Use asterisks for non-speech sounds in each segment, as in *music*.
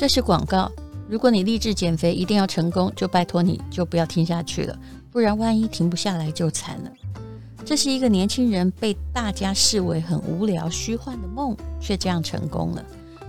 这是广告。如果你立志减肥一定要成功，就拜托你就不要听下去了，不然万一停不下来就惨了。这是一个年轻人被大家视为很无聊、虚幻的梦，却这样成功了。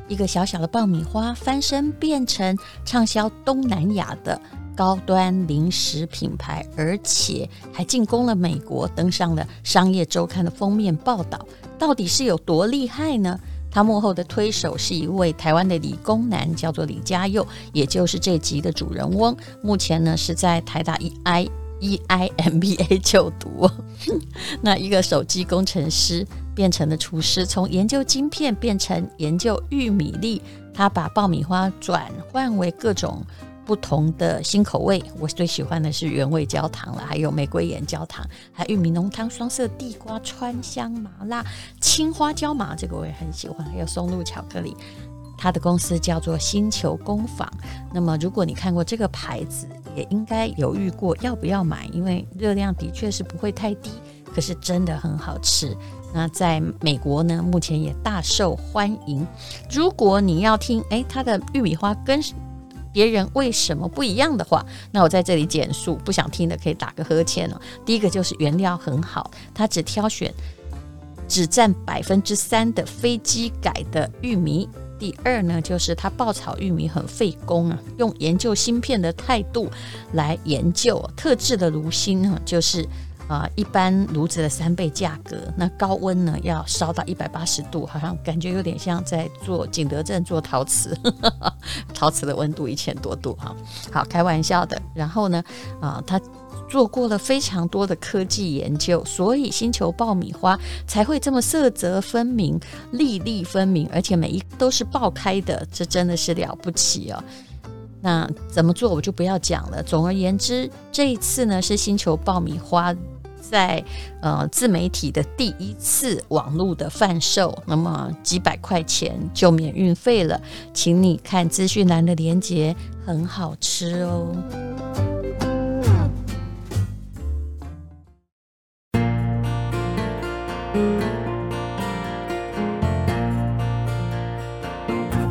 一个小小的爆米花翻身变成畅销东南亚的高端零食品牌，而且还进攻了美国，登上了《商业周刊》的封面报道。到底是有多厉害呢？他幕后的推手是一位台湾的理工男，叫做李家佑，也就是这集的主人翁。目前呢是在台大 EI EIMBA 就读。*laughs* 那一个手机工程师变成了厨师，从研究晶片变成研究玉米粒。他把爆米花转换为各种。不同的新口味，我最喜欢的是原味焦糖了，还有玫瑰盐焦糖，还有玉米浓汤、双色地瓜、川香麻辣、青花椒麻，这个我也很喜欢，还有松露巧克力。他的公司叫做星球工坊。那么，如果你看过这个牌子，也应该犹豫过要不要买，因为热量的确是不会太低，可是真的很好吃。那在美国呢，目前也大受欢迎。如果你要听，诶，它的玉米花跟别人为什么不一样的话，那我在这里简述，不想听的可以打个呵欠哦。第一个就是原料很好，它只挑选只占百分之三的非机改的玉米。第二呢，就是它爆炒玉米很费工啊，用研究芯片的态度来研究特制的炉芯啊，就是。啊，一般炉子的三倍价格，那高温呢要烧到一百八十度，好像感觉有点像在做景德镇做陶瓷，*laughs* 陶瓷的温度一千多度哈。好，开玩笑的。然后呢，啊，他做过了非常多的科技研究，所以星球爆米花才会这么色泽分明、粒粒分明，而且每一都是爆开的，这真的是了不起哦。那怎么做我就不要讲了。总而言之，这一次呢是星球爆米花。在呃自媒体的第一次网络的贩售，那么几百块钱就免运费了，请你看资讯栏的链接，很好吃哦。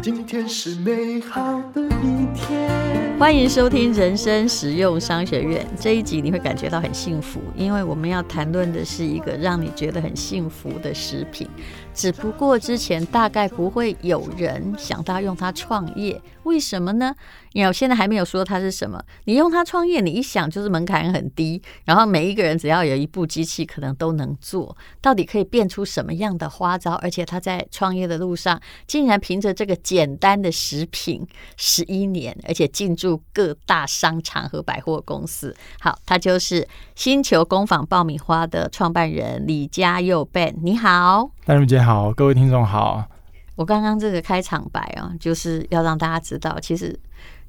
今天是美好的一天。欢迎收听人生实用商学院这一集，你会感觉到很幸福，因为我们要谈论的是一个让你觉得很幸福的食品。只不过之前大概不会有人想到用它创业，为什么呢？因为我现在还没有说它是什么。你用它创业，你一想就是门槛很低，然后每一个人只要有一部机器，可能都能做。到底可以变出什么样的花招？而且他在创业的路上，竟然凭着这个简单的食品，十一年，而且进驻各大商场和百货公司。好，他就是星球工坊爆米花的创办人李家佑 Ben。你好。戴茹姐好，各位听众好。我刚刚这个开场白啊，就是要让大家知道，其实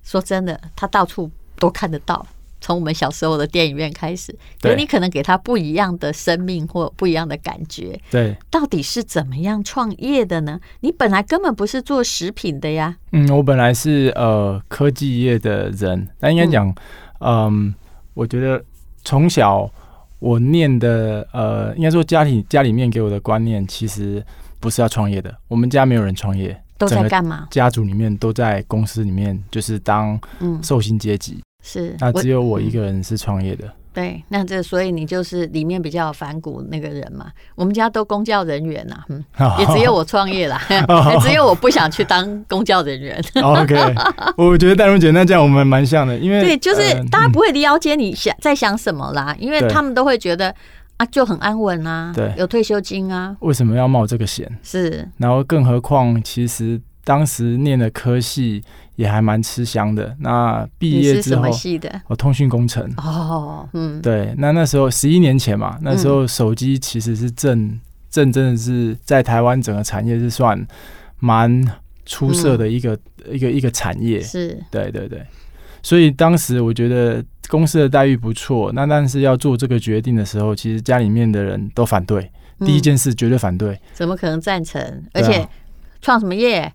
说真的，他到处都看得到，从我们小时候的电影院开始。对，你可能给他不一样的生命或不一样的感觉。对，到底是怎么样创业的呢？你本来根本不是做食品的呀。嗯，我本来是呃科技业的人，那应该讲，嗯、呃，我觉得从小。我念的呃，应该说家里家里面给我的观念，其实不是要创业的。我们家没有人创业，都在干嘛？家族里面都在公司里面，就是当受薪阶级。嗯、是，那只有我一个人是创业的。对，那这所以你就是里面比较反骨那个人嘛。我们家都公教人员呐、啊，嗯，也只有我创业啦，也 *laughs* 只有我不想去当公教人员。OK，我觉得戴荣姐那这样我们蛮像的，因为对，就是大家不会了解你想在想什么啦，因为他们都会觉得啊就很安稳啊，对，有退休金啊，为什么要冒这个险？是，然后更何况其实。当时念的科系也还蛮吃香的。那毕业之后，我通讯工程。哦，嗯，对。那那时候十一年前嘛，那时候手机其实是正正真的是在台湾整个产业是算蛮出色的一个、嗯、一个一个产业。是，对对对。所以当时我觉得公司的待遇不错。那但是要做这个决定的时候，其实家里面的人都反对。嗯、第一件事绝对反对。怎么可能赞成？而且创什么业？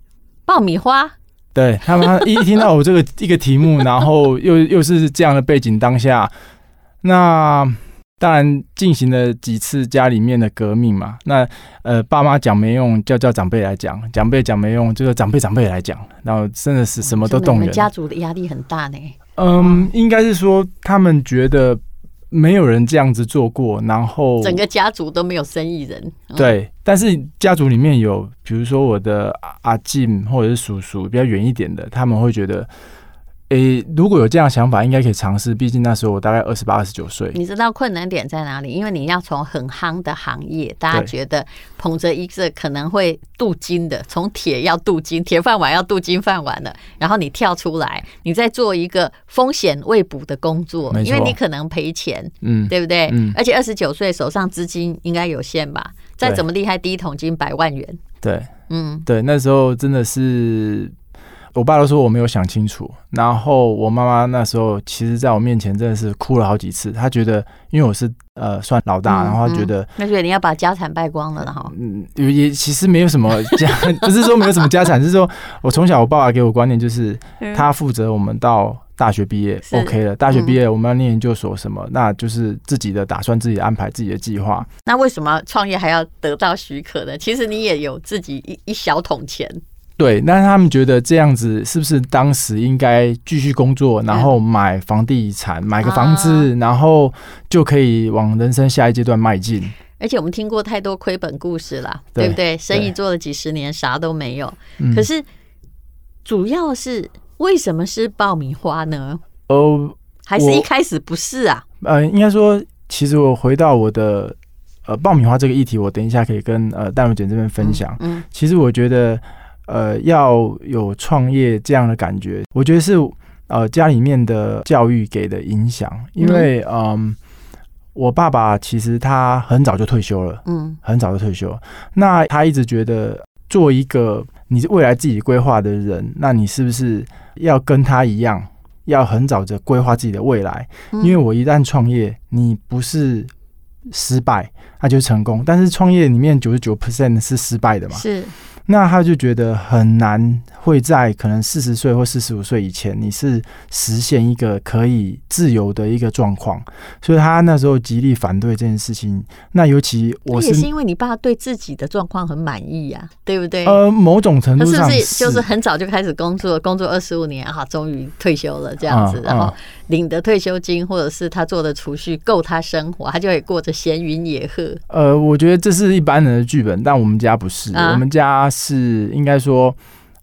爆米花，对他们一听到我这个一个题目，然后又又是这样的背景当下，那当然进行了几次家里面的革命嘛。那呃，爸妈讲没用，叫叫长辈来讲；长辈讲没用，就长辈长辈来讲。然后真的是什么都动员。家族的压力很大呢。嗯，应该是说他们觉得没有人这样子做过，然后整个家族都没有生意人。对，但是家族里面有，比如说我的阿进或者是叔叔比较远一点的，他们会觉得。诶、欸，如果有这样的想法，应该可以尝试。毕竟那时候我大概二十八、二十九岁。你知道困难点在哪里？因为你要从很夯的行业，大家觉得捧着一个可能会镀金的，从铁要镀金，铁饭碗要镀金饭碗的，然后你跳出来，你再做一个风险未卜的工作，因为你可能赔钱，嗯，对不对？嗯，而且二十九岁手上资金应该有限吧？再怎么厉害，第一桶金百万元。对，嗯，对，那时候真的是。我爸都说我没有想清楚，然后我妈妈那时候其实在我面前真的是哭了好几次。她觉得，因为我是呃算老大，然后她觉得，那觉得你要把家产败光了，然后嗯，也其实没有什么家，*laughs* 不是说没有什么家产，是说我从小我爸爸给我观念就是，他负责我们到大学毕业 OK 了，大学毕业我们要念研究所什么，那就是自己的打算，自己安排自己的计划。那为什么创业还要得到许可呢？其实你也有自己一一小桶钱。对，那他们觉得这样子是不是当时应该继续工作，然后买房地产，买个房子，然后就可以往人生下一阶段迈进。而且我们听过太多亏本故事了，对不对？生意做了几十年，啥都没有。可是主要是为什么是爆米花呢？哦，还是一开始不是啊？呃，应该说，其实我回到我的呃爆米花这个议题，我等一下可以跟呃淡如姐这边分享。嗯，其实我觉得。呃，要有创业这样的感觉，我觉得是呃家里面的教育给的影响。因为嗯、呃，我爸爸其实他很早就退休了，嗯，很早就退休。那他一直觉得做一个你未来自己规划的人，那你是不是要跟他一样，要很早的规划自己的未来？因为我一旦创业，你不是失败，那就是成功。但是创业里面九十九 percent 是失败的嘛？是。那他就觉得很难会在可能四十岁或四十五岁以前，你是实现一个可以自由的一个状况，所以他那时候极力反对这件事情。那尤其我是，也是因为你爸对自己的状况很满意呀，对不对？呃，某种程度上是，是就是很早就开始工作，工作二十五年啊，终于退休了这样子，然后领的退休金或者是他做的储蓄够他生活，他就会过着闲云野鹤。呃，我觉得这是一般人的剧本，但我们家不是，我们家。是应该说，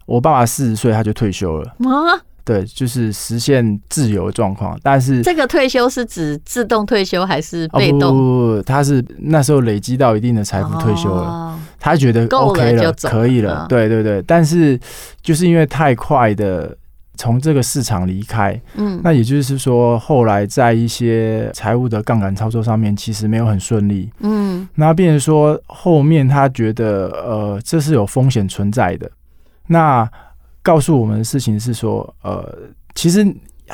我爸爸四十岁他就退休了啊，对，就是实现自由状况。但是这个退休是指自动退休还是被动？哦、不，不不，他是那时候累积到一定的财富退休了，哦、他觉得 OK 了，了可以了。对对对，但是就是因为太快的。从这个市场离开，嗯，那也就是说，后来在一些财务的杠杆操作上面，其实没有很顺利，嗯，那变成说后面他觉得，呃，这是有风险存在的。那告诉我们的事情是说，呃，其实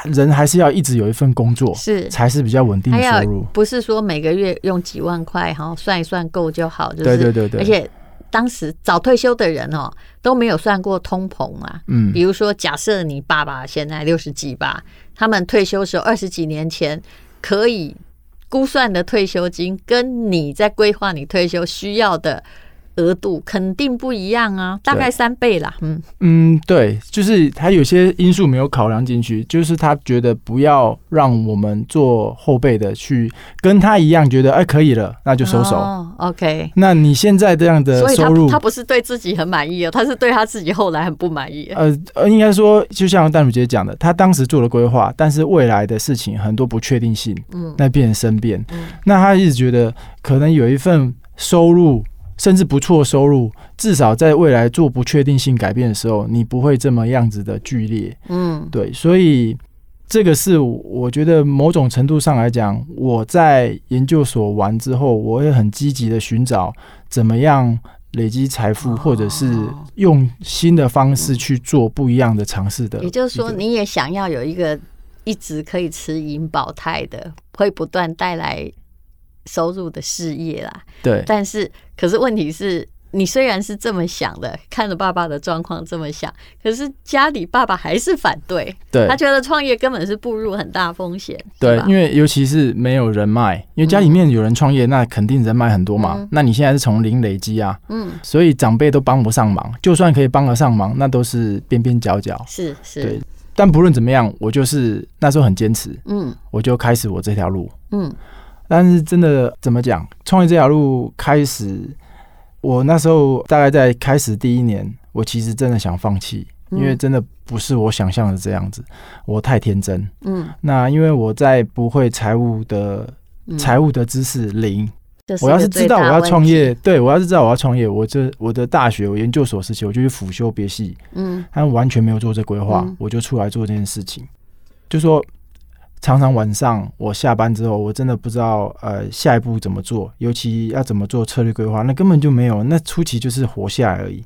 人还是要一直有一份工作，是。才是比较稳定的收入，不是说每个月用几万块然后算一算够就好，就是，对对对对，而且。当时早退休的人哦都没有算过通膨啊，嗯，比如说假设你爸爸现在六十几吧，他们退休时候二十几年前可以估算的退休金，跟你在规划你退休需要的。额度肯定不一样啊，大概三倍啦。嗯嗯，对，就是他有些因素没有考量进去，就是他觉得不要让我们做后辈的去跟他一样，觉得哎可以了，那就收手。哦，OK。那你现在这样的收入，他不是对自己很满意哦，他是对他自己后来很不满意。呃呃，应该说，就像淡如姐讲的，他当时做了规划，但是未来的事情很多不确定性，嗯，那变成生变。嗯，那他一直觉得可能有一份收入。甚至不错收入，至少在未来做不确定性改变的时候，你不会这么样子的剧烈。嗯，对，所以这个是我觉得某种程度上来讲，我在研究所完之后，我会很积极的寻找怎么样累积财富，或者是用新的方式去做不一样的尝试的。也就是说，你也想要有一个一直可以吃银保泰的，会不断带来收入的事业啦，对，但是可是问题是你虽然是这么想的，看着爸爸的状况这么想，可是家里爸爸还是反对，对，他觉得创业根本是步入很大风险。对，因为尤其是没有人脉，因为家里面有人创业，那肯定人脉很多嘛。嗯、那你现在是从零累积啊，嗯，所以长辈都帮不上忙，就算可以帮得上忙，那都是边边角角。是是，对。但不论怎么样，我就是那时候很坚持，嗯，我就开始我这条路，嗯。但是真的怎么讲，创业这条路开始。我那时候大概在开始第一年，我其实真的想放弃，因为真的不是我想象的这样子，我太天真。嗯，那因为我在不会财务的财务的知识零，我要是知道我要创业，对，我要是知道我要创业，我这我的大学我研究所时期我就去辅修别系，嗯，他完全没有做这规划，我就出来做这件事情，就说。常常晚上我下班之后，我真的不知道呃下一步怎么做，尤其要怎么做策略规划，那根本就没有。那初期就是活下来而已。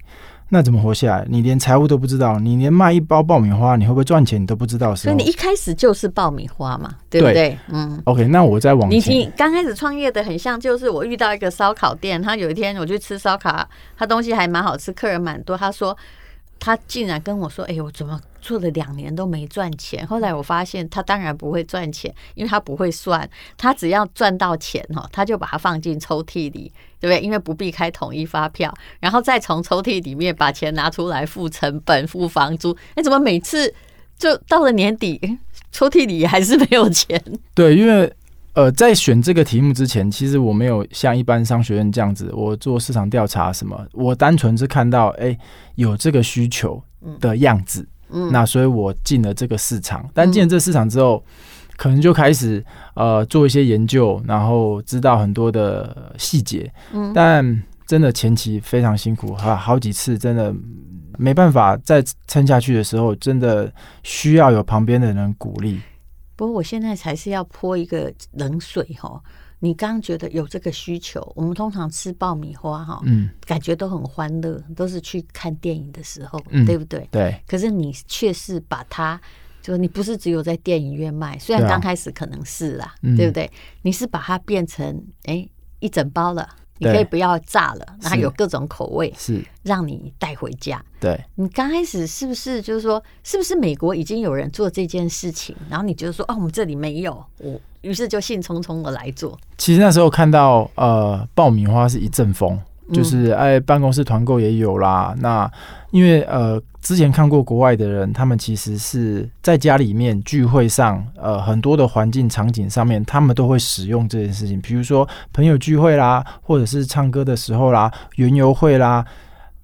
那怎么活下来？你连财务都不知道，你连卖一包爆米花你会不会赚钱你都不知道。所以你一开始就是爆米花嘛，对不对？对嗯。OK，那我再往前。你刚开始创业的很像，就是我遇到一个烧烤店，他有一天我去吃烧烤，他东西还蛮好吃，客人蛮多。他说。他竟然跟我说：“哎呦，我怎么做了两年都没赚钱？”后来我发现他当然不会赚钱，因为他不会算。他只要赚到钱哈，他就把它放进抽屉里，对不对？因为不必开统一发票，然后再从抽屉里面把钱拿出来付成本、付房租。哎，怎么每次就到了年底，抽屉里还是没有钱？对，因为。呃，在选这个题目之前，其实我没有像一般商学院这样子，我做市场调查什么，我单纯是看到，哎、欸，有这个需求的样子，嗯，那所以我进了这个市场。但进了这个市场之后，可能就开始呃做一些研究，然后知道很多的细节，嗯，但真的前期非常辛苦，哈，好几次真的没办法再撑下去的时候，真的需要有旁边的人鼓励。不过我现在才是要泼一个冷水哈！你刚刚觉得有这个需求，我们通常吃爆米花哈，嗯，感觉都很欢乐，都是去看电影的时候，嗯，对不对？对。可是你却是把它，就你不是只有在电影院卖，虽然刚开始可能是啦，对，啊，对不对？你是把它变成哎一整包了。你可以不要炸了，然后有各种口味，是让你带回家。对，你刚开始是不是就是说，是不是美国已经有人做这件事情，然后你觉得说，哦，我们这里没有，我于是就兴冲冲的来做。其实那时候看到呃爆米花是一阵风。就是哎，办公室团购也有啦。那因为呃，之前看过国外的人，他们其实是在家里面聚会上，呃，很多的环境场景上面，他们都会使用这件事情。比如说朋友聚会啦，或者是唱歌的时候啦，园游会啦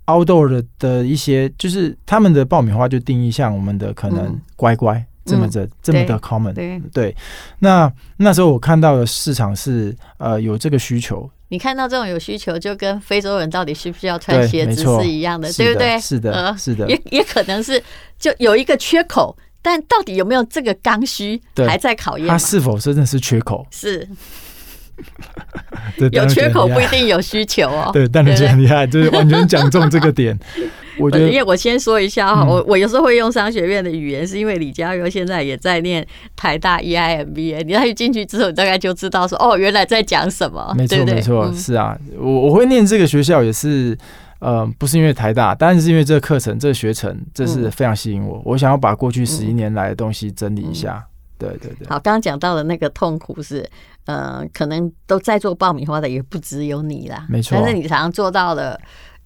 ，outdoor 的的一些，就是他们的爆米花就定义像我们的可能乖乖、嗯、这么的、嗯、这么的 common 对，那那时候我看到的市场是呃有这个需求。你看到这种有需求，就跟非洲人到底需不需要穿鞋子是一样的，对，对不对？是的，呃、是的，也也可能是就有一个缺口，但到底有没有这个刚需，还在考验。它是否真的是缺口？是。有缺口不一定有需求哦。对，但你觉得很厉害，就是完全讲中这个点。*laughs* 我觉得，因为我先说一下哈，我我有时候会用商学院的语言，是因为李佳优现在也在念台大 EIMBA，你一进去之后，你大概就知道说，哦，原来在讲什么。没错，没错，是啊，我我会念这个学校也是，呃，不是因为台大，但是因为这个课程、这个学程，这是非常吸引我。我想要把过去十一年来的东西整理一下。对对对。好，刚刚讲到的那个痛苦是。呃，可能都在做爆米花的也不只有你啦，没错。但是你常常做到了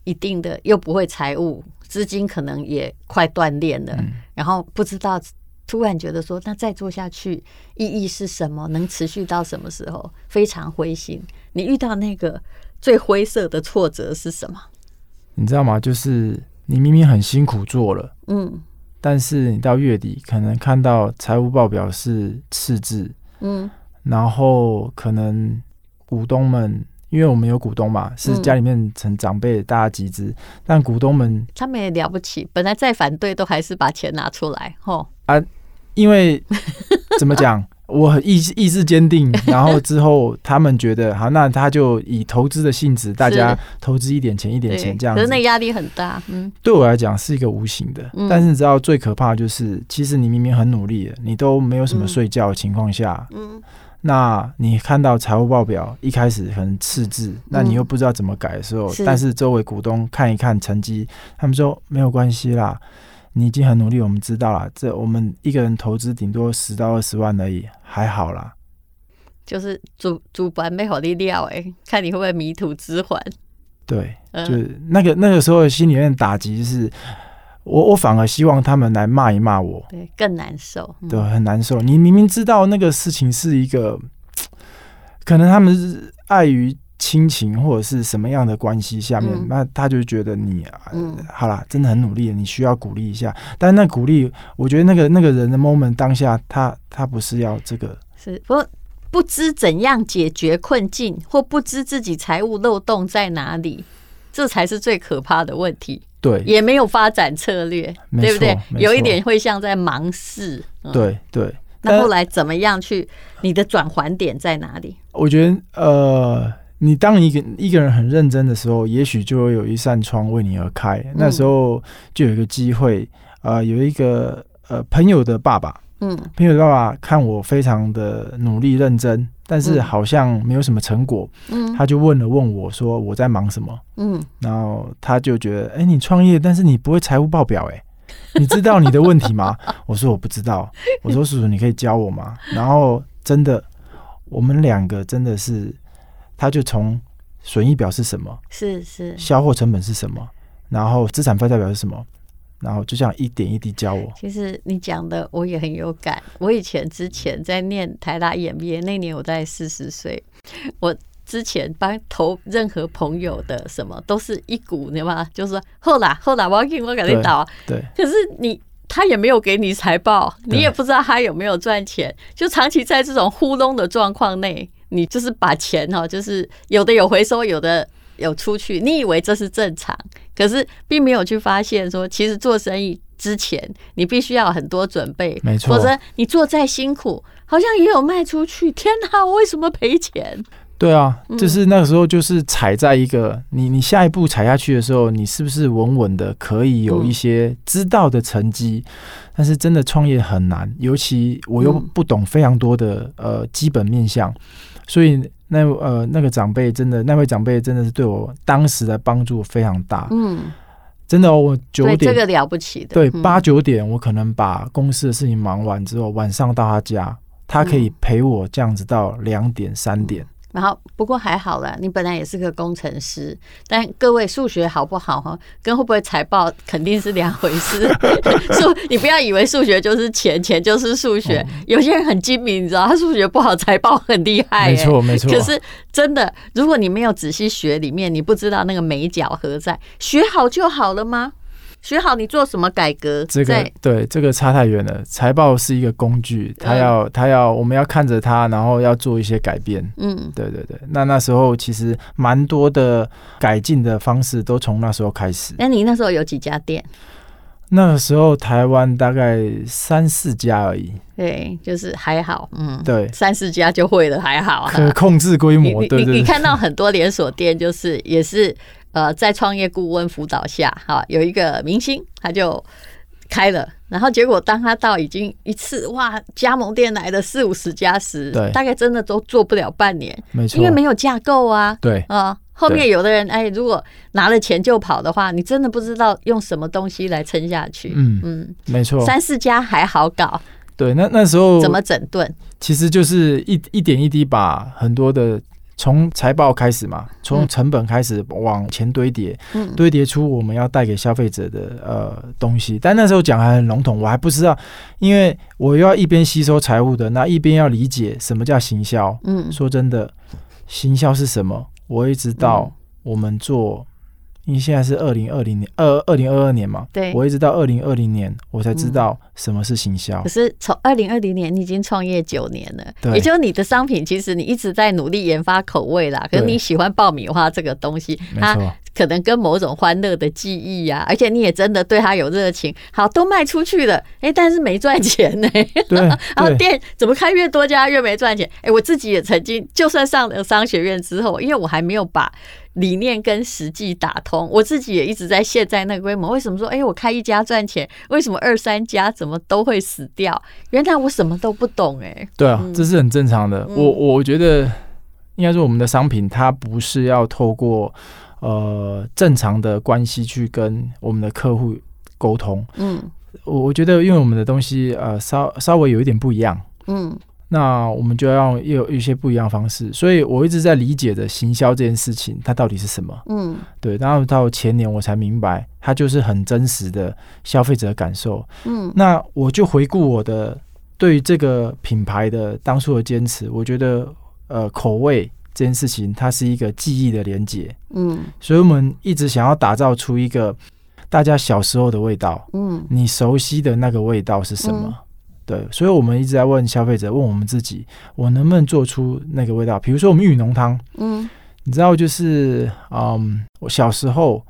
一定的，又不会财务，资金可能也快断裂了，嗯，然后不知道，突然觉得说，那再做下去意义是什么？能持续到什么时候？非常灰心。你遇到那个最灰色的挫折是什么？你知道吗？就是你明明很辛苦做了，嗯，但是你到月底可能看到财务报表是赤字，嗯。然后可能股东们，因为我们有股东嘛，是家里面成长辈大家集资，但股东们他们也了不起，本来再反对都还是把钱拿出来，吼啊！因为 *laughs* 怎么讲，我很意意志坚定，*laughs* 然后之后他们觉得好，那他就以投资的性质，大家投资一点钱一点钱这样子，可是那压力很大，嗯，对我来讲是一个无形的，但是你知道最可怕的就是，其实你明明很努力了，你都没有什么睡觉的情况下，嗯。那你看到财务报表一开始很赤字，那你又不知道怎么改的时候，嗯、但是周围股东看一看成绩，他们说没有关系啦，你已经很努力，我们知道了。这我们一个人投资顶多十到二十万而已，还好啦。就是主主板被火力料哎，*laughs* 看你会不会迷途知返。对，就是那个那个时候心里面打击是。我我反而希望他们来骂一骂我，对，更难受，对，很难受。你明明知道那个事情是一个，*tsk* 可能他们是碍于亲情或者是什么样的关系下面，嗯、那他就觉得你啊，嗯、好啦，真的很努力，你需要鼓励一下。但那鼓励，我觉得那个那个人的 moment 当下，他他不是要这个，是不不知怎样解决困境，或不知自己财务漏洞在哪里，这才是最可怕的问题。对，也没有发展策略，对不对？有一点会像在忙事。嗯、对对。那后来怎么样去？你的转环点在哪里？我觉得，呃，你当一个一个人很认真的时候，也许就会有一扇窗为你而开。嗯、那时候就有一个机会，呃，有一个呃朋友的爸爸。嗯，朋友的爸爸看我非常的努力认真，但是好像没有什么成果。嗯，他就问了问我说我在忙什么？嗯，然后他就觉得，哎、欸，你创业，但是你不会财务报表、欸，哎，*laughs* 你知道你的问题吗？我说我不知道。我说叔叔，你可以教我吗？然后真的，我们两个真的是，他就从损益表是什么？是是，销货成本是什么？然后资产负债表是什么？然后就这样一点一滴教我。其实你讲的我也很有感。我以前之前在念台大 EMBA 那年，我在四十岁。我之前帮投任何朋友的什么，都是一股，你知道吗？就是说后来后来我要给我给你导。对。可是你他也没有给你财报，你也不知道他有没有赚钱，就长期在这种糊弄的状况内，你就是把钱哈，就是有的有回收，有的。有出去，你以为这是正常，可是并没有去发现说，其实做生意之前你必须要有很多准备，没错。否则你做再辛苦，好像也有卖出去。天哪，我为什么赔钱？对啊，就是那个时候，就是踩在一个你你下一步踩下去的时候，你是不是稳稳的可以有一些知道的成绩？但是真的创业很难，尤其我又不懂非常多的呃基本面向，所以。那呃，那个长辈真的，那位长辈真的是对我当时的帮助非常大。嗯，真的，我九点这个了不起的，对，八九点我可能把公司的事情忙完之后，晚上到他家，他可以陪我这样子到两点三点。然后，不过还好了，你本来也是个工程师，但各位数学好不好哈，跟会不会财报肯定是两回事。*laughs* *laughs* 数，你不要以为数学就是钱，钱就是数学。有些人很精明，你知道，他数学不好，财报很厉害。没错，没错。可是真的，如果你没有仔细学里面，你不知道那个美角何在。学好就好了吗？学好，你做什么改革？这个对这个差太远了。财报是一个工具，它要它要，我们要看着它，然后要做一些改变。嗯，对对对。那那时候其实蛮多的改进的方式都从那时候开始。那你那时候有几家店？那个时候台湾大概三四家而已。对，就是还好。嗯，对，三四家就会了，还好。啊可控制规模。你你你看到很多连锁店，就是也是。呃，在创业顾问辅导下，哈，有一个明星他就开了，然后结果当他到已经一次哇，加盟店来了四五十家时，对，大概真的都做不了半年，没错，因为没有架构啊，对，啊，后面有的人哎，如果拿了钱就跑的话，你真的不知道用什么东西来撑下去，嗯嗯，没错，三四家还好搞，对，那那时候怎么整顿？其实就是一一点一滴把很多的。从财报开始嘛，从成本开始往前堆叠，嗯、堆叠出我们要带给消费者的呃东西。但那时候讲还很笼统，我还不知道，因为我要一边吸收财务的，那一边要理解什么叫行销。嗯，说真的，行销是什么？我一直到我们做。因为现在是二零二零年，二二零二二年嘛，对，我一直到二零二零年，我才知道什么是行销。可是从二零二零年，你已经创业九年了，对，也就是你的商品，其实你一直在努力研发口味啦。可是你喜欢爆米花这个东西，它可能跟某种欢乐的记忆呀，而且你也真的对他有热情。好，都卖出去了，哎，但是没赚钱呢。*laughs* 对，*laughs* 然后店怎么开越多家越没赚钱？哎，我自己也曾经，就算上了商学院之后，因为我还没有把。理念跟实际打通。我自己也一直在现在那个规模。为什么说，哎，我开一家赚钱？为什么二三家怎么都会死掉？原来我什么都不懂哎。对啊，这是很正常的。我我觉得应该说，我们的商品它不是要透过呃正常的关系去跟我们的客户沟通。嗯，我我觉得因为我们的东西呃稍稍微有一点不一样。嗯。那我们就要有一些不一样的方式，所以我一直在理解的行销这件事情，它到底是什么？嗯，对。然后到前年我才明白，它就是很真实的消费者的感受。嗯，那我就回顾我的对于这个品牌的当初的坚持，我觉得呃口味这件事情，它是一个记忆的连接。嗯，所以我们一直想要打造出一个大家小时候的味道。嗯，你熟悉的那个味道是什么？嗯对，所以我们一直在问消费者，问我们自己，我能不能做出那个味道？比如说我们玉米浓汤，嗯，你知道，就是嗯，我小时候，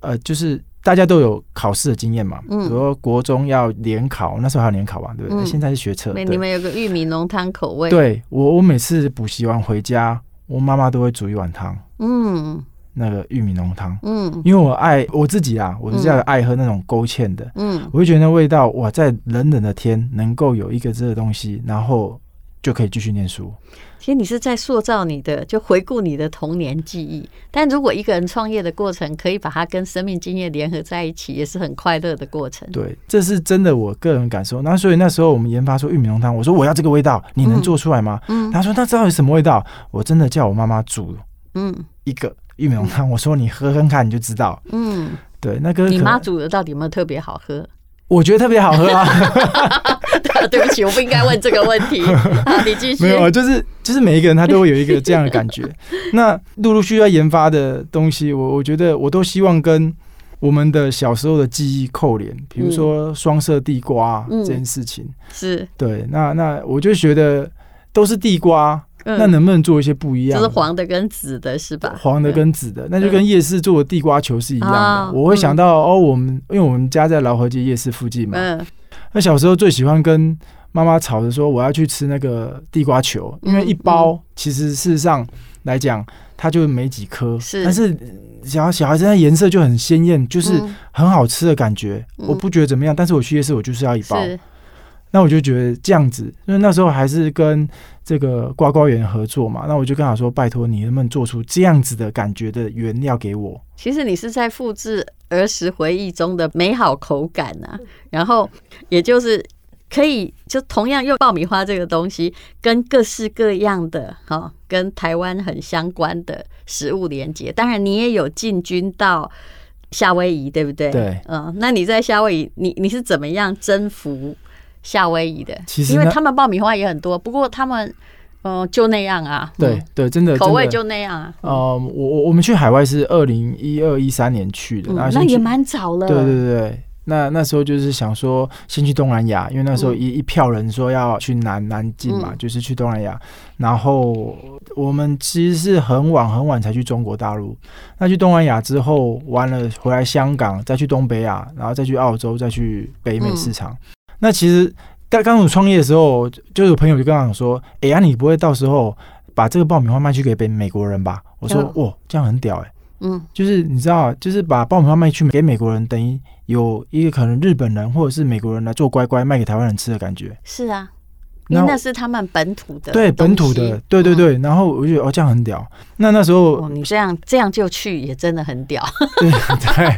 呃，就是大家都有考试的经验嘛，嗯，比如说国中要联考，那时候还有联考吧，对不对？嗯，现在是学测。你们有个玉米浓汤口味？对，我，我每次补习完回家，我妈妈都会煮一碗汤，嗯。那个玉米浓汤，嗯，因为我爱我自己啊，我是这样爱喝那种勾芡的，嗯，我会觉得那味道哇，在冷冷的天能够有一个这个东西，然后就可以继续念书。其实你是在塑造你的，就回顾你的童年记忆。但如果一个人创业的过程可以把它跟生命经验联合在一起，也是很快乐的过程。对，这是真的，我个人感受。那所以那时候我们研发出玉米浓汤，我说我要这个味道，你能做出来吗？嗯，他说那到底什么味道？我真的叫我妈妈煮，嗯，一个。玉米浓汤，我说你喝喝看，你就知道。嗯，对，那个你妈煮的到底有没有特别好喝？我觉得特别好喝啊！*laughs* *laughs* 对不起，我不应该问这个问题。*laughs* 你继续。没有啊，就是就是每一个人他都会有一个这样的感觉。*laughs* 那陆陆续续要研发的东西，我我觉得我都希望跟我们的小时候的记忆扣连，比如说双色地瓜这件事情。嗯、是对，那那我就觉得都是地瓜。那能不能做一些不一样？就是黄的跟紫的，是吧？黄的跟紫的，那就跟夜市做的地瓜球是一样的。我会想到哦，我们因为我们家在老河街夜市附近嘛，那小时候最喜欢跟妈妈吵着说我要去吃那个地瓜球，因为一包其实事实上来讲它就没几颗，是，但是小小孩子那颜色就很鲜艳，就是很好吃的感觉。我不觉得怎么样，但是我去夜市我就是要一包。那我就觉得这样子，因为那时候还是跟这个瓜瓜园合作嘛，那我就跟他说：“拜托你能不能做出这样子的感觉的原料给我？”其实你是在复制儿时回忆中的美好口感啊，然后也就是可以就同样用爆米花这个东西，跟各式各样的哈，跟台湾很相关的食物连接。当然，你也有进军到夏威夷，对不对？对，嗯，那你在夏威夷，你你是怎么样征服？夏威夷的，其实因为他们爆米花也很多，不过他们，嗯、呃，就那样啊。对对，真的口味就那样啊。嗯，我我我们去海外是二零一二一三年去的，那也蛮早了。对对对，那那时候就是想说先去东南亚，因为那时候一一票人说要去南南进嘛，嗯、就是去东南亚。然后我们其实是很晚很晚才去中国大陆。那去东南亚之后完了回来香港，再去东北亚，然后再去澳洲，再去北美市场。嗯那其实刚刚我创业的时候，就有朋友就跟我说：“哎呀，你不会到时候把这个爆米花卖去给北美国人吧？”我说：“哦，这样很屌哎，嗯，就是你知道，就是把爆米花卖去给美国人，等于有一个可能日本人或者是美国人来做乖乖卖给台湾人吃的感觉。”是啊。那是他们本土的，对本土的，对对对。然后我就觉得哦，这样很屌。那那时候你这样这样就去也真的很屌。*laughs* 对对，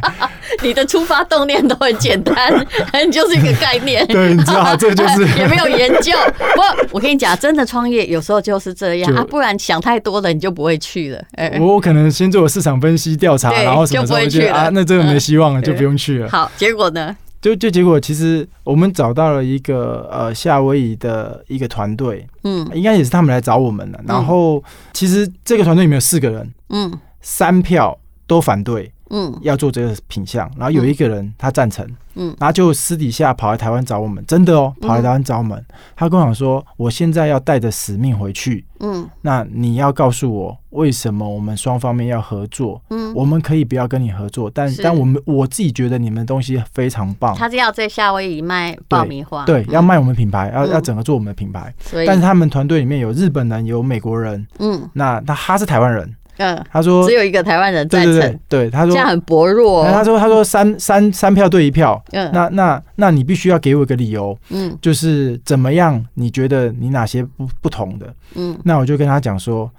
你的出发动念都很简单，*laughs* 你就是一个概念。对，你知道 *laughs* 这就是也没有研究。不我跟你讲，真的创业有时候就是这样啊，不然想太多了你就不会去了。我可能先做市场分析调查，然后什么时候去啊？那真的没希望了，就不用去了。好，结果呢？就就结果，其实我们找到了一个呃夏威夷的一个团队，嗯，应该也是他们来找我们的。然后其实这个团队里面有四个人，嗯，三票都反对，嗯，要做这个品相，然后有一个人他赞成。嗯，然后就私底下跑来台湾找我们，真的哦，跑来台湾找我们。嗯、他跟我讲说，我现在要带着使命回去。嗯，那你要告诉我为什么我们双方面要合作？嗯，我们可以不要跟你合作，但但我们我自己觉得你们的东西非常棒。他是要在夏威夷卖爆米花，对，对，要卖我们品牌，嗯、要要整个做我们的品牌。但是他们团队里面有日本人，有美国人。嗯，那那他是台湾人，嗯，他说只有一个台湾人赞成，对对对，对，他说这样很薄弱。他说他说三三三票对一票，嗯，那那那你必须要给我一个理由，嗯，就是怎么样？你觉得你哪些不不同的？嗯，那我就跟他讲说，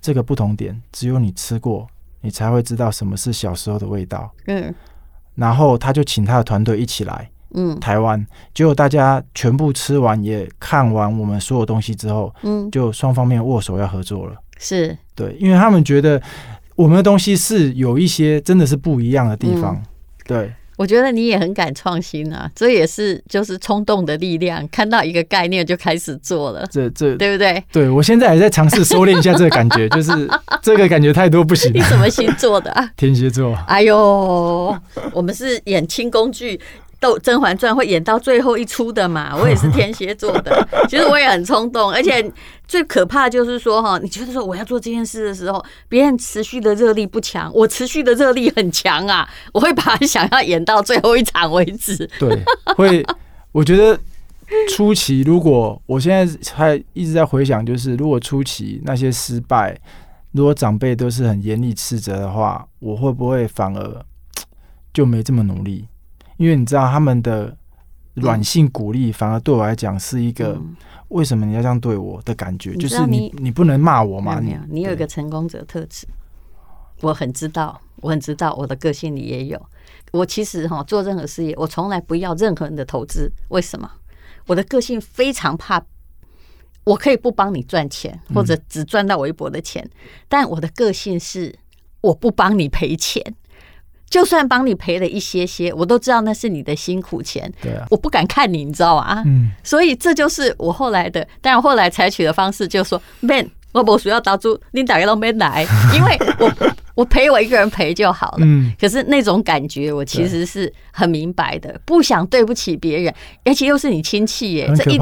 这个不同点只有你吃过，你才会知道什么是小时候的味道。嗯，然后他就请他的团队一起来。嗯，台湾结果大家全部吃完也看完我们所有东西之后，嗯，就双方面握手要合作了。是对，因为他们觉得我们的东西是有一些真的是不一样的地方。嗯、对，我觉得你也很敢创新啊，这也是就是冲动的力量，看到一个概念就开始做了。这这对不对？对，我现在还在尝试收敛一下这个感觉，就是这个感觉太多不行。你什么星座的啊？*laughs* 天蝎座。哎呦，我们是演轻工剧。《甄嬛传》会演到最后一出的嘛？*laughs* 我也是天蝎座的，其实我也很冲动，而且最可怕就是说哈，你觉得说我要做这件事的时候，别人持续的热力不强，我持续的热力很强啊！我会把想要演到最后一场为止。*laughs* 对，会。我觉得初期如果我现在还一直在回想，就是如果初期那些失败，如果长辈都是很严厉斥责的话，我会不会反而就没这么努力？因为你知道他们的软性鼓励，反而对我来讲是一个为什么你要这样对我的感觉，就是你你不能骂我吗？没有，你有一个成功者特质，我很知道，我很知道，我的个性里也有。我其实哈做任何事业，我从来不要任何人的投资。为什么？我的个性非常怕，我可以不帮你赚钱，或者只赚到微薄的钱，但我的个性是我不帮你赔钱。就算帮你赔了一些些，我都知道那是你的辛苦钱。对啊，我不敢看你，你知道吗？嗯，所以这就是我后来的，但我后来采取的方式就是说，man，我不需要打住，你打开都没来，*laughs* 因为我我赔我一个人赔就好了。嗯，可是那种感觉我其实是很明白的，不想对不起别人，而且又是你亲戚耶，这一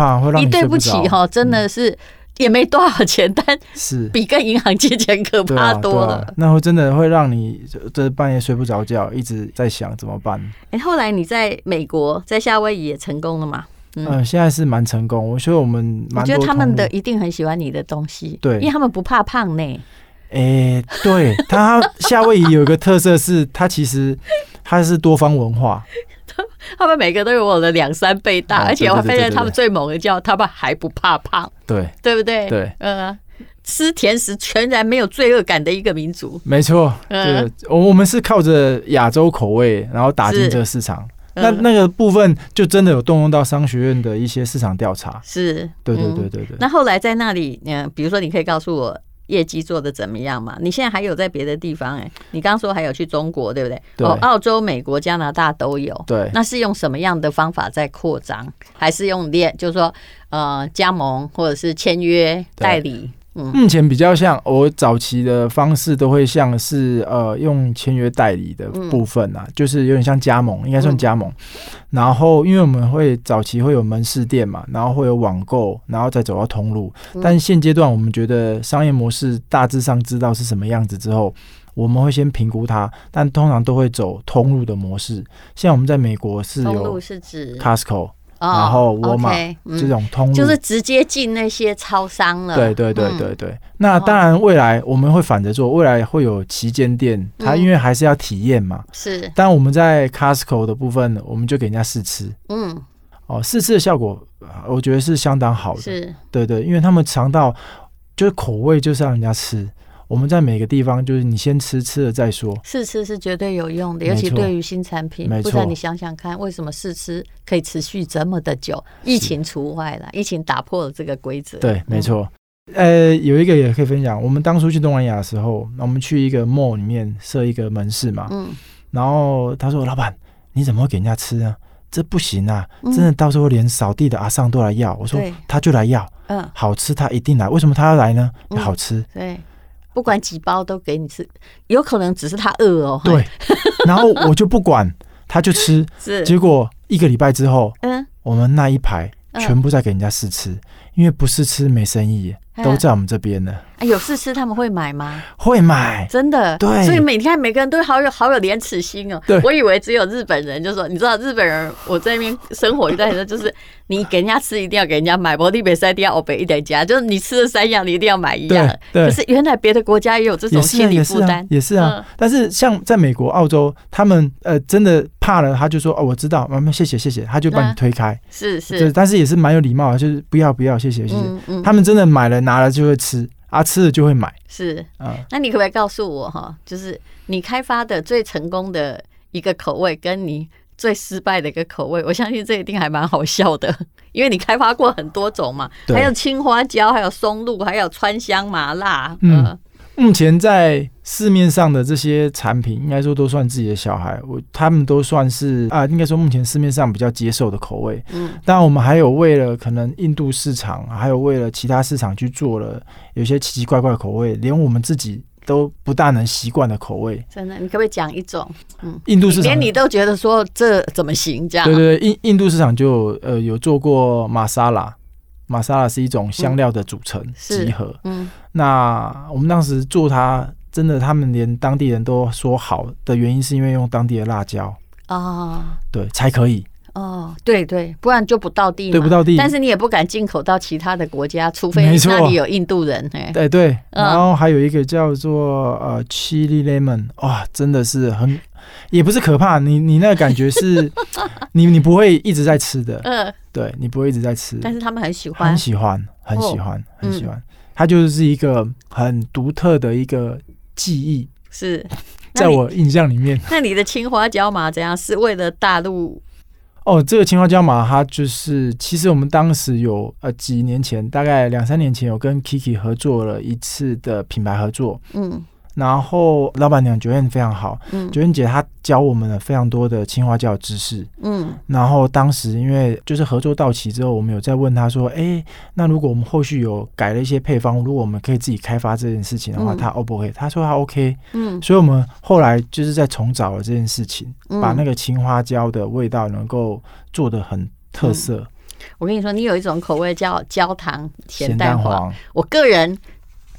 一对不起哈，真的是。也没多少钱，但是比跟银行借钱可怕多了。啊啊、那会真的会让你这半夜睡不着觉，一直在想怎么办。哎、欸，后来你在美国，在夏威夷也成功了嘛？嗯，呃、现在是蛮成功。我觉得我们，我觉得他们的一定很喜欢你的东西，对，因为他们不怕胖呢。哎、欸，对，他夏威夷有一个特色是，它其实它是多方文化。*laughs* 他们每个都有我的两三倍大，而且我发现他们最猛的叫他们还不怕胖，对对不对？对，嗯，吃甜食全然没有罪恶感的一个民族，没错。对，我我们是靠着亚洲口味，然后打进这个市场。那那个部分就真的有动用到商学院的一些市场调查，是，对对对对对。那后来在那里，嗯，比如说你可以告诉我。业绩做的怎么样嘛？你现在还有在别的地方哎、欸？你刚刚说还有去中国，对不对？对。哦，澳洲、美国、加拿大都有。对。那是用什么样的方法在扩张？还是用链？就是说，呃，加盟或者是签约代理？目前比较像我早期的方式，都会像是呃用签约代理的部分啊，就是有点像加盟，应该算加盟。然后因为我们会早期会有门市店嘛，然后会有网购，然后再走到通路。但现阶段我们觉得商业模式大致上知道是什么样子之后，我们会先评估它，但通常都会走通路的模式。现在我们在美国是有通路是指 Costco。然后沃尔玛这种通路就是直接进那些超商了。对对对对对。那当然，未来我们会反着做，未来会有旗舰店，它因为还是要体验嘛。是。但我们在 Costco 的部分，我们就给人家试吃。嗯。哦，试吃的效果，我觉得是相当好的。是。对对，因为他们尝到，就是口味就是让人家吃。我们在每个地方，就是你先吃，吃了再说。试吃是绝对有用的，尤其对于新产品。没错。不然你想想看，为什么试吃可以持续这么的久？疫情除外了，疫情打破了这个规则。对，没错。呃，有一个也可以分享，我们当初去东南亚的时候，我们去一个 mall 里面设一个门市嘛。嗯。然后他说：“老板，你怎么会给人家吃呢？这不行啊！真的到时候连扫地的阿尚都来要。”我说：“他就来要。”嗯。好吃，他一定来。为什么他要来呢？好吃。对。不管几包都给你吃，有可能只是他饿哦。对，*laughs* 然后我就不管，他就吃。*laughs* 是，结果一个礼拜之后，嗯，我们那一排全部在给人家试吃，因为不试吃没生意，都在我们这边呢。哎，有试吃他们会买吗？会买，真的。对，所以每天每个人都好有好有廉耻心哦。对，我以为只有日本人，就说你知道日本人，我在那边生活一段时间，就是你给人家吃一定要给人家买，不，地北塞一定要欧北一点家，就是你吃的三样你一定要买一样。对，可是原来别的国家也有这种心理负担，也是啊。但是像在美国、澳洲，他们呃真的怕了，他就说哦，我知道，妈妈谢谢谢谢，他就把你推开。是是，但是也是蛮有礼貌的，就是不要不要谢谢谢谢。他们真的买了拿了就会吃。啊，吃了就会买，是啊。那你可不可以告诉我哈，就是你开发的最成功的一个口味，跟你最失败的一个口味？我相信这一定还蛮好笑的，*laughs* 因为你开发过很多种嘛，还有青花椒，还有松露，还有川香麻辣，嗯。目前在市面上的这些产品，应该说都算自己的小孩，我他们都算是啊，应该说目前市面上比较接受的口味。嗯，当然我们还有为了可能印度市场，还有为了其他市场去做了有些奇奇怪怪的口味，连我们自己都不大能习惯的口味。真的，你可不可以讲一种？嗯，印度市场连你都觉得说这怎么行？这样？对对对，印印度市场就呃有做过玛莎拉。玛莎拉是一种香料的组成集合。嗯，那我们当时做它，真的，他们连当地人都说好的原因，是因为用当地的辣椒。哦，对，才可以。哦，对对，不然就不到地，对，不到地。但是你也不敢进口到其他的国家，除非那里有印度人。哎。对对，然后还有一个叫做呃，Chili Lemon，哇，真的是很。也不是可怕，你你那个感觉是，*laughs* 你你不会一直在吃的，嗯，对，你不会一直在吃，但是他们很喜欢，很喜欢，很喜欢，很喜欢，它就是一个很独特的一个记忆，是 *laughs* 在我印象里面。那你的青花椒麻怎样？是为了大陆？哦，这个青花椒麻它就是，其实我们当时有呃几年前，大概两三年前有跟 Kiki 合作了一次的品牌合作，嗯。然后老板娘九燕非常好，嗯，九燕姐她教我们了非常多的青花椒知识，嗯，然后当时因为就是合作到期之后，我们有在问她说，哎，那如果我们后续有改了一些配方，如果我们可以自己开发这件事情的话，她 O 不 OK？她说她 OK，嗯，所以我们后来就是在重找了这件事情，把那个青花椒的味道能够做的很特色。我跟你说，你有一种口味叫焦糖咸蛋黄，我个人。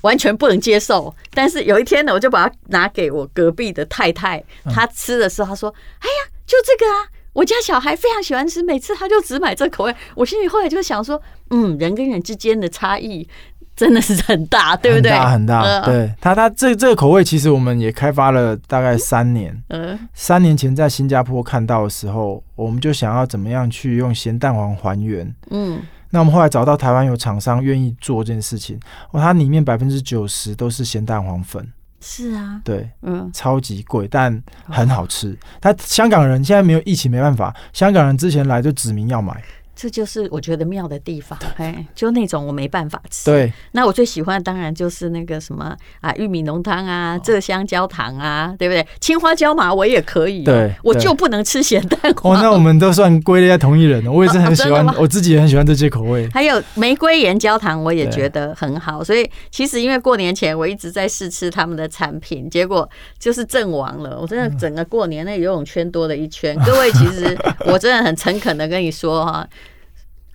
完全不能接受，但是有一天呢，我就把它拿给我隔壁的太太，她吃的时候，她说：“哎呀，就这个啊，我家小孩非常喜欢吃，每次他就只买这口味。”我心里后来就想说：“嗯，人跟人之间的差异真的是很大，对不对？很大很大。对他，他这这个口味其实我们也开发了大概三年。嗯，三年前在新加坡看到的时候，我们就想要怎么样去用咸蛋黄还原。嗯。那我们后来找到台湾有厂商愿意做这件事情，哦，它里面百分之九十都是咸蛋黄粉。是啊，对，嗯，超级贵，但很好吃。他香港人现在没有疫情，没办法，香港人之前来就指名要买。这就是我觉得妙的地方，哎，就那种我没办法吃。对，那我最喜欢的当然就是那个什么啊，玉米浓汤啊，浙香焦糖啊，对不对？青花椒麻我也可以，对，我就不能吃咸蛋黄。哦，那我们都算归类在同一人了，我也是很喜欢，我自己也很喜欢这些口味。还有玫瑰盐焦糖，我也觉得很好。所以其实因为过年前我一直在试吃他们的产品，结果就是阵亡了。我真的整个过年那游泳圈多了一圈。各位，其实我真的很诚恳的跟你说哈。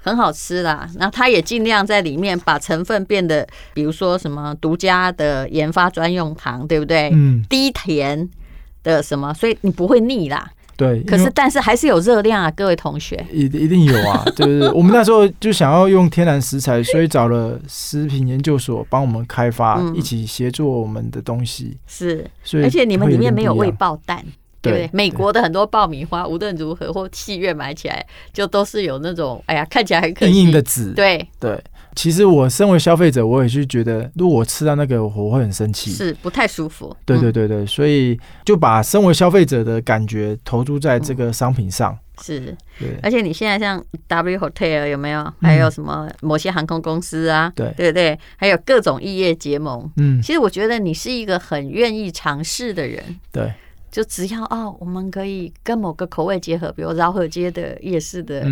很好吃啦，然后它也尽量在里面把成分变得，比如说什么独家的研发专用糖，对不对？嗯，低甜的什么，所以你不会腻啦。对，可是但是还是有热量啊，各位同学。一一定有啊，*laughs* 就是我们那时候就想要用天然食材，所以找了食品研究所帮我们开发，嗯、一起协作我们的东西。是，所以而且你们里面没有未爆弹。对，对，美国的很多爆米花，无论如何或戏院买起来，就都是有那种，哎呀，看起来很可以硬硬的纸。对对，其实我身为消费者，我也是觉得，如果我吃到那个，我会很生气，是不太舒服。对对对对，所以就把身为消费者的感觉投注在这个商品上。是，对。而且你现在像 W Hotel 有没有？还有什么某些航空公司啊？对对对，还有各种异业结盟。嗯，其实我觉得你是一个很愿意尝试的人。对。就只要哦，我们可以跟某个口味结合，比如饶河街的夜市的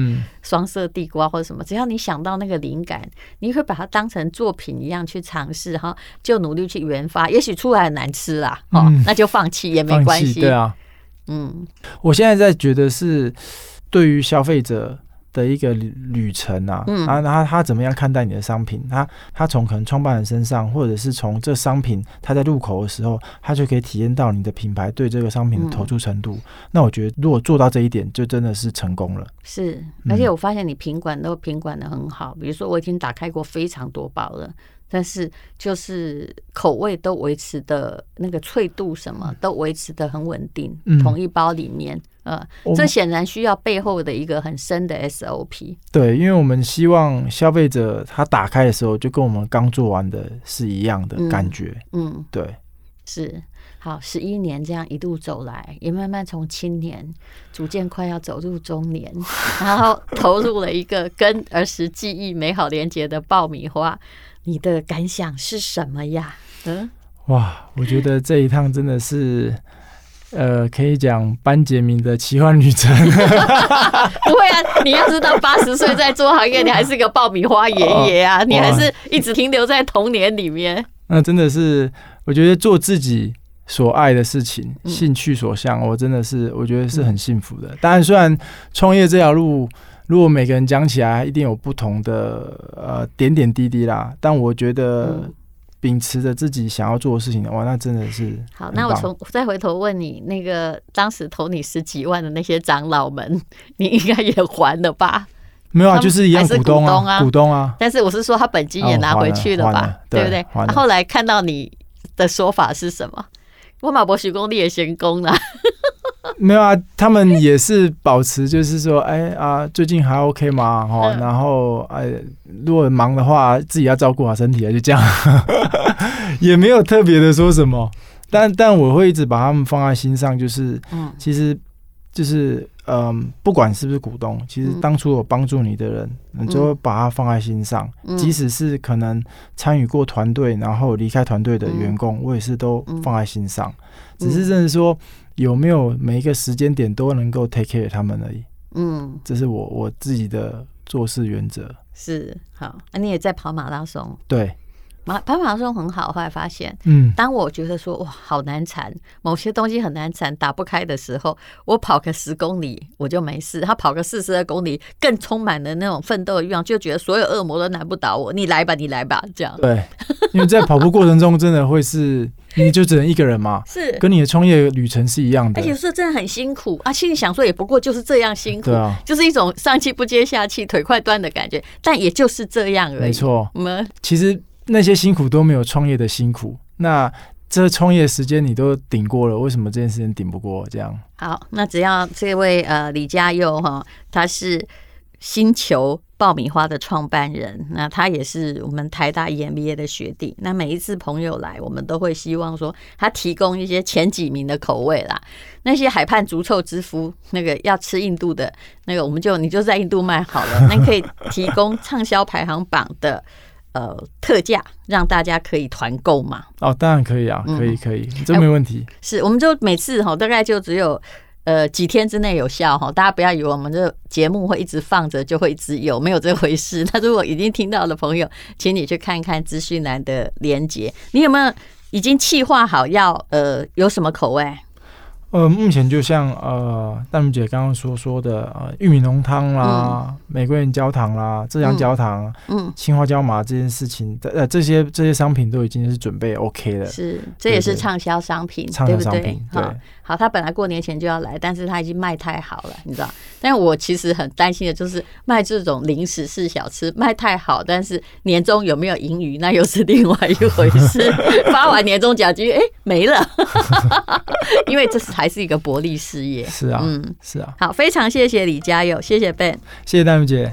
双色地瓜或者什么，只要你想到那个灵感，你会把它当成作品一样去尝试哈，就努力去研发。也许出来很难吃啦，哦，那就放弃也没关系。对啊，嗯，我现在在觉得是对于消费者的一个旅旅程啊，嗯，啊，他他怎么样看待你的商品？他他从可能创办人身上，或者是从这商品他在入口的时候，他就可以体验到你的品牌对这个商品的投注程度。嗯、那我觉得，如果做到这一点，就真的是成功了。是，而且我发现你品管都品管的很好。比如说，我已经打开过非常多包了。但是就是口味都维持的那个脆度什么都维持的很稳定，嗯、同一包里面，呃，这显然需要背后的一个很深的 SOP。对，因为我们希望消费者他打开的时候就跟我们刚做完的是一样的感觉。嗯，嗯对，是好，十一年这样一路走来，也慢慢从青年逐渐快要走入中年，然后投入了一个跟儿时记忆美好连结的爆米花。你的感想是什么呀？嗯，哇，我觉得这一趟真的是，呃，可以讲班杰明的奇幻旅程。*laughs* *laughs* 不会啊，你要是到八十岁在做行业，你还是个爆米花爷爷啊，你还是一直停留在童年里面。那真的是，我觉得做自己所爱的事情，兴趣所向，我真的是，我觉得是很幸福的。当然，虽然创业这条路。如果每个人讲起来，一定有不同的呃点点滴滴啦。但我觉得秉持着自己想要做的事情，哇，那真的是好。那我从再回头问你，那个当时投你十几万的那些长老们，*laughs* 你应该也还了吧？没有啊，就是一样股东啊，股东啊。但是我是说，他本金也拿回去了吧？对不对？后来看到你的说法是什么？我马博徐工你也先攻了。*laughs* 没有啊，他们也是保持，就是说，哎啊，最近还 OK 吗？哈，然后哎，如果忙的话，自己要照顾好身体啊，就这样，*laughs* 也没有特别的说什么。但但我会一直把他们放在心上，就是，嗯其实，就是，嗯，不管是不是股东，其实当初有帮助你的人，你就会把他放在心上，即使是可能参与过团队，然后离开团队的员工，我也是都放在心上。只是真的说。有没有每一个时间点都能够 take care 他们而已？嗯，这是我我自己的做事原则。是好，那你也在跑马拉松？对。马跑马拉松很好，后来发现，嗯，当我觉得说哇好难缠，某些东西很难缠，打不开的时候，我跑个十公里我就没事，他跑个四十二公里，更充满了那种奋斗的欲望，就觉得所有恶魔都难不倒我，你来吧，你来吧，这样。对，因为在跑步过程中，真的会是你就只能一个人嘛，*laughs* 是跟你的创业旅程是一样的，而且是真的很辛苦啊。心里想说，也不过就是这样辛苦，对啊，就是一种上气不接下气、腿快断的感觉，但也就是这样而已。没错，我们其实。那些辛苦都没有创业的辛苦，那这创业时间你都顶过了，为什么这件事情顶不过？这样好，那只要这位呃李家佑哈，他是星球爆米花的创办人，那他也是我们台大 EMBA 的学弟。那每一次朋友来，我们都会希望说他提供一些前几名的口味啦。那些海畔足臭之夫，那个要吃印度的那个，我们就你就在印度卖好了，那可以提供畅销排行榜的。呃，特价让大家可以团购嘛？哦，当然可以啊，可以可以，这没问题。是，我们就每次哈，大概就只有呃几天之内有效哈，大家不要以为我们这节目会一直放着就会一直有，没有这回事。那如果已经听到的朋友，请你去看看资讯栏的连接。你有没有已经计划好要呃有什么口味？呃，目前就像呃，淡如姐刚刚所说的呃，玉米浓汤啦，嗯、玫瑰园焦糖啦，浙江焦糖，嗯，青花椒麻这件事情，呃，这些这些商品都已经是准备 OK 了。是，这也是畅销商品，畅销商品，对。好，他本来过年前就要来，但是他已经卖太好了，你知道？但我其实很担心的就是卖这种零食式小吃卖太好，但是年终有没有盈余，那又是另外一回事。*laughs* 发完年终奖金，哎、欸，没了，*laughs* 因为这是还是一个薄利事业。是啊，嗯，是啊。好，非常谢谢李嘉佑，谢谢 Ben，谢谢戴茹姐。